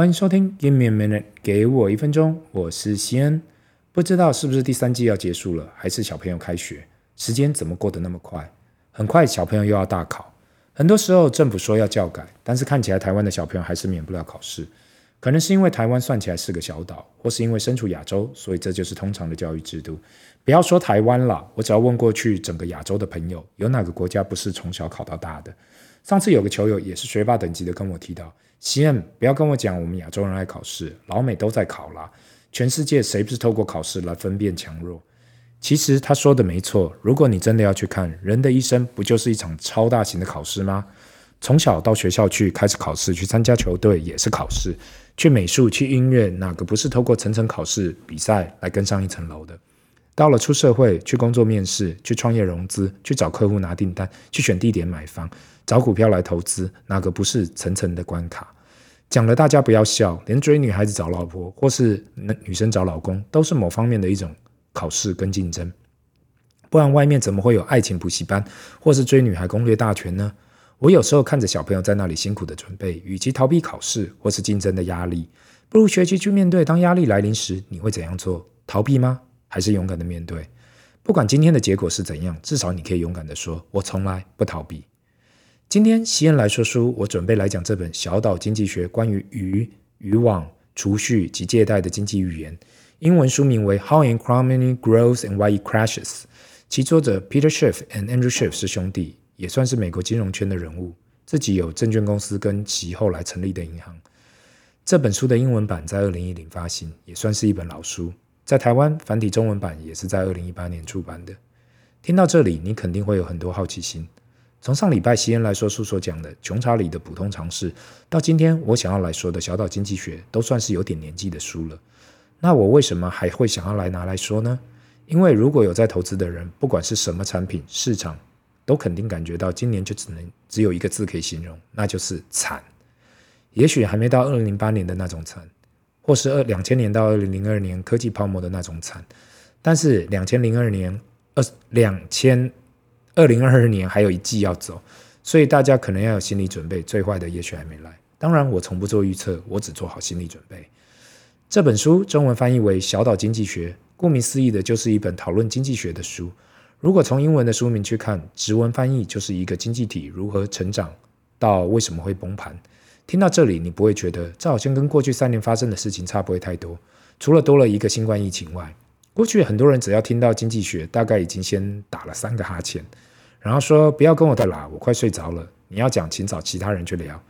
欢迎收听 Give me a minute，给我一分钟，我是西恩。不知道是不是第三季要结束了，还是小朋友开学？时间怎么过得那么快？很快小朋友又要大考。很多时候政府说要教改，但是看起来台湾的小朋友还是免不了考试。可能是因为台湾算起来是个小岛，或是因为身处亚洲，所以这就是通常的教育制度。不要说台湾了，我只要问过去整个亚洲的朋友，有哪个国家不是从小考到大的？上次有个球友也是学霸等级的跟我提到。西恩，不要跟我讲我们亚洲人爱考试，老美都在考啦。全世界谁不是透过考试来分辨强弱？其实他说的没错。如果你真的要去看，人的一生不就是一场超大型的考试吗？从小到学校去开始考试，去参加球队也是考试，去美术、去音乐，哪个不是透过层层考试比赛来更上一层楼的？到了出社会，去工作面试，去创业融资，去找客户拿订单，去选地点买房。找股票来投资，哪个不是层层的关卡？讲了大家不要笑，连追女孩子找老婆，或是女生找老公，都是某方面的一种考试跟竞争。不然外面怎么会有爱情补习班，或是追女孩攻略大全呢？我有时候看着小朋友在那里辛苦的准备，与其逃避考试或是竞争的压力，不如学习去面对。当压力来临时，你会怎样做？逃避吗？还是勇敢的面对？不管今天的结果是怎样，至少你可以勇敢的说：“我从来不逃避。”今天西恩来说书，我准备来讲这本《小岛经济学》关于鱼、渔网、储蓄及借贷的经济寓言。英文书名为《How an Economy Grows and Why It Crashes》，其作者 Peter Schiff and Andrew Schiff 是兄弟，也算是美国金融圈的人物，自己有证券公司跟其后来成立的银行。这本书的英文版在二零一零发行，也算是一本老书。在台湾繁体中文版也是在二零一八年出版的。听到这里，你肯定会有很多好奇心。从上礼拜西恩来说书所讲的穷查理的普通常识，到今天我想要来说的小岛经济学，都算是有点年纪的书了。那我为什么还会想要来拿来说呢？因为如果有在投资的人，不管是什么产品市场，都肯定感觉到今年就只能只有一个字可以形容，那就是惨。也许还没到二零零八年的那种惨，或是二两千年到二零零二年科技泡沫的那种惨，但是两千零二年二两千。二零二二年还有一季要走，所以大家可能要有心理准备，最坏的也许还没来。当然，我从不做预测，我只做好心理准备。这本书中文翻译为《小岛经济学》，顾名思义的就是一本讨论经济学的书。如果从英文的书名去看，直文翻译就是一个经济体如何成长到为什么会崩盘。听到这里，你不会觉得这好像跟过去三年发生的事情差不会太多，除了多了一个新冠疫情外。过去很多人只要听到经济学，大概已经先打了三个哈欠。然后说不要跟我再拉，我快睡着了。你要讲，请找其他人去聊。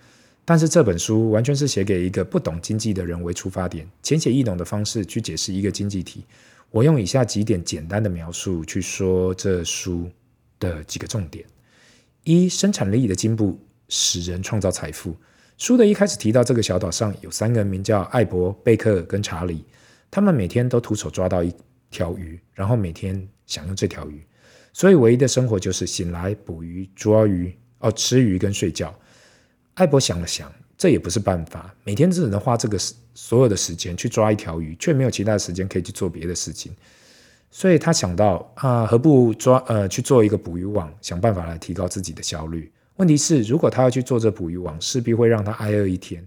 但是这本书完全是写给一个不懂经济的人为出发点，浅显易懂的方式去解释一个经济体。我用以下几点简单的描述去说这书的几个重点：一、生产力的进步使人创造财富。书的一开始提到，这个小岛上有三个人，名叫艾伯、贝克跟查理，他们每天都徒手抓到一条鱼，然后每天享用这条鱼。所以，唯一的生活就是醒来捕鱼、捉鱼、哦吃鱼跟睡觉。艾伯想了想，这也不是办法，每天只能花这个所有的时间去抓一条鱼，却没有其他的时间可以去做别的事情。所以他想到啊，何不抓呃去做一个捕鱼网，想办法来提高自己的效率。问题是，如果他要去做这捕鱼网，势必会让他挨饿一天，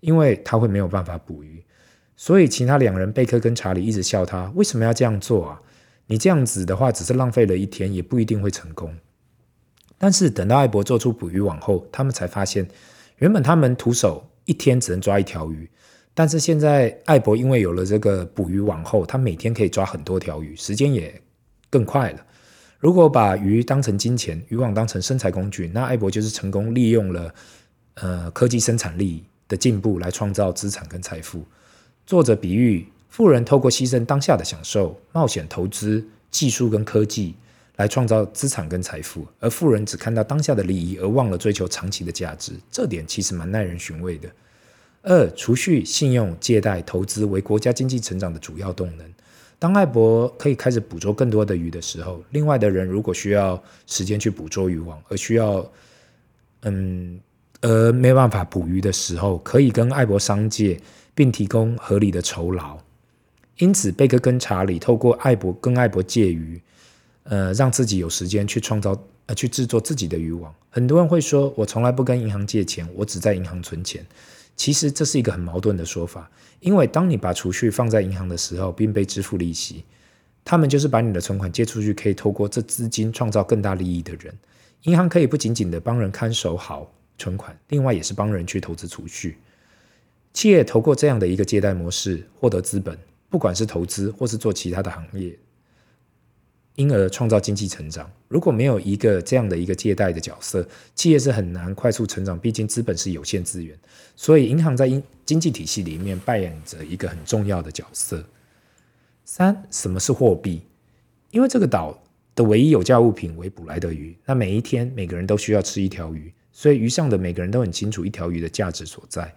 因为他会没有办法捕鱼。所以，其他两人贝克跟查理一直笑他，为什么要这样做啊？你这样子的话，只是浪费了一天，也不一定会成功。但是等到艾伯做出捕鱼网后，他们才发现，原本他们徒手一天只能抓一条鱼，但是现在艾伯因为有了这个捕鱼网后，他每天可以抓很多条鱼，时间也更快了。如果把鱼当成金钱，渔网当成生财工具，那艾伯就是成功利用了呃科技生产力的进步来创造资产跟财富。作者比喻。富人透过牺牲当下的享受、冒险投资、技术跟科技来创造资产跟财富，而富人只看到当下的利益，而忘了追求长期的价值。这点其实蛮耐人寻味的。二、储蓄、信用、借贷、投资为国家经济成长的主要动能。当艾伯可以开始捕捉更多的鱼的时候，另外的人如果需要时间去捕捉渔网，而需要嗯，而没办法捕鱼的时候，可以跟艾伯商借，并提供合理的酬劳。因此，贝克跟查理透过艾伯跟艾伯借鱼，呃，让自己有时间去创造呃去制作自己的渔网。很多人会说，我从来不跟银行借钱，我只在银行存钱。其实这是一个很矛盾的说法，因为当你把储蓄放在银行的时候，并被支付利息，他们就是把你的存款借出去，可以透过这资金创造更大利益的人。银行可以不仅仅的帮人看守好存款，另外也是帮人去投资储蓄。企业透过这样的一个借贷模式获得资本，不管是投资或是做其他的行业。因而创造经济成长。如果没有一个这样的一个借贷的角色，企业是很难快速成长。毕竟资本是有限资源，所以银行在经济体系里面扮演着一个很重要的角色。三，什么是货币？因为这个岛的唯一有价物品为捕来的鱼，那每一天每个人都需要吃一条鱼，所以鱼上的每个人都很清楚一条鱼的价值所在。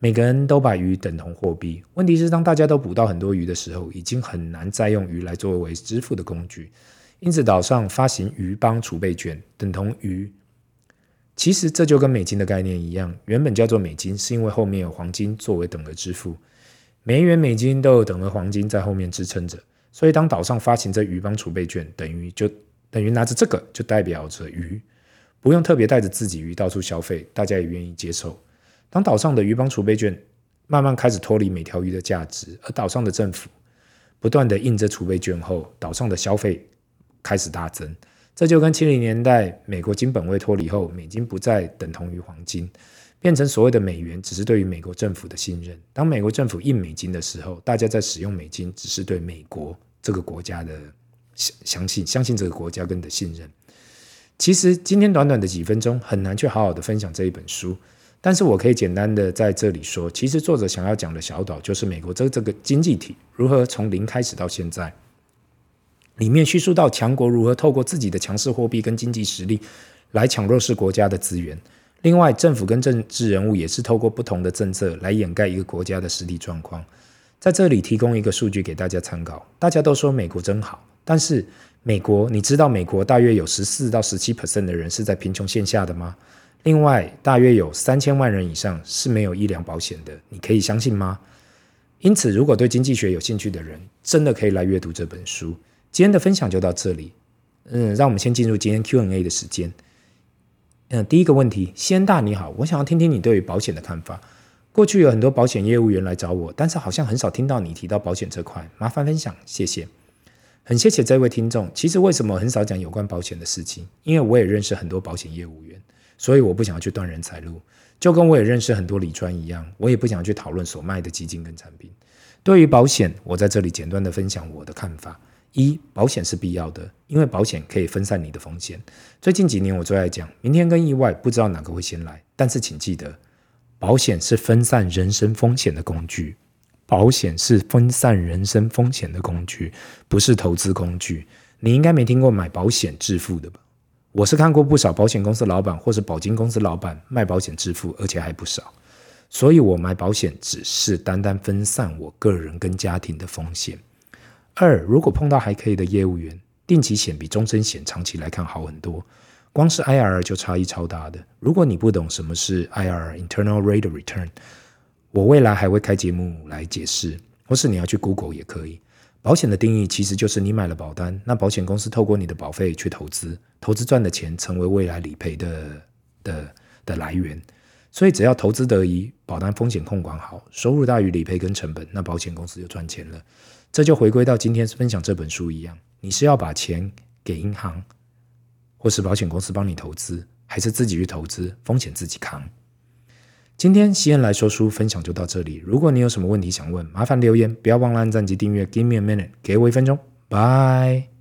每个人都把鱼等同货币。问题是，当大家都捕到很多鱼的时候，已经很难再用鱼来作为支付的工具。因此，岛上发行鱼帮储备券，等同鱼。其实这就跟美金的概念一样，原本叫做美金，是因为后面有黄金作为等额支付。每一元美金都有等额黄金在后面支撑着。所以，当岛上发行这鱼帮储备券，等于就等于拿着这个，就代表着鱼，不用特别带着自己鱼到处消费，大家也愿意接受。当岛上的鱼帮储备券慢慢开始脱离每条鱼的价值，而岛上的政府不断的印着储备券后，岛上的消费开始大增。这就跟七零年代美国金本位脱离后，美金不再等同于黄金，变成所谓的美元，只是对于美国政府的信任。当美国政府印美金的时候，大家在使用美金，只是对美国这个国家的相信，相信这个国家跟的信任。其实今天短短的几分钟，很难去好好的分享这一本书。但是我可以简单的在这里说，其实作者想要讲的小岛就是美国这这个经济体如何从零开始到现在，里面叙述到强国如何透过自己的强势货币跟经济实力来抢弱势国家的资源。另外，政府跟政治人物也是透过不同的政策来掩盖一个国家的实体状况。在这里提供一个数据给大家参考，大家都说美国真好，但是美国，你知道美国大约有十四到十七 percent 的人是在贫穷线下的吗？另外，大约有三千万人以上是没有医疗保险的，你可以相信吗？因此，如果对经济学有兴趣的人，真的可以来阅读这本书。今天的分享就到这里，嗯，让我们先进入今天 Q&A 的时间。嗯，第一个问题，西恩大你好，我想要听听你对于保险的看法。过去有很多保险业务员来找我，但是好像很少听到你提到保险这块，麻烦分享，谢谢。很谢谢这位听众。其实为什么很少讲有关保险的事情？因为我也认识很多保险业务员。所以我不想要去断人财路，就跟我也认识很多李专一样，我也不想去讨论所卖的基金跟产品。对于保险，我在这里简单的分享我的看法：一，保险是必要的，因为保险可以分散你的风险。最近几年我最爱讲，明天跟意外不知道哪个会先来，但是请记得，保险是分散人身风险的工具。保险是分散人身风险的工具，不是投资工具。你应该没听过买保险致富的吧？我是看过不少保险公司老板或是保金公司老板卖保险致富，而且还不少。所以我买保险只是单单分散我个人跟家庭的风险。二，如果碰到还可以的业务员，定期险比终身险长期来看好很多，光是 IRR 就差异超大的。如果你不懂什么是 IRR（Internal Rate of Return），我未来还会开节目来解释，或是你要去 Google 也可以。保险的定义其实就是你买了保单，那保险公司透过你的保费去投资，投资赚的钱成为未来理赔的的的来源。所以只要投资得宜，保单风险控管好，收入大于理赔跟成本，那保险公司就赚钱了。这就回归到今天分享这本书一样，你是要把钱给银行，或是保险公司帮你投资，还是自己去投资，风险自己扛？今天西恩来说书分享就到这里。如果你有什么问题想问，麻烦留言，不要忘了按赞及订阅。Give me a minute，给我一分钟，Bye。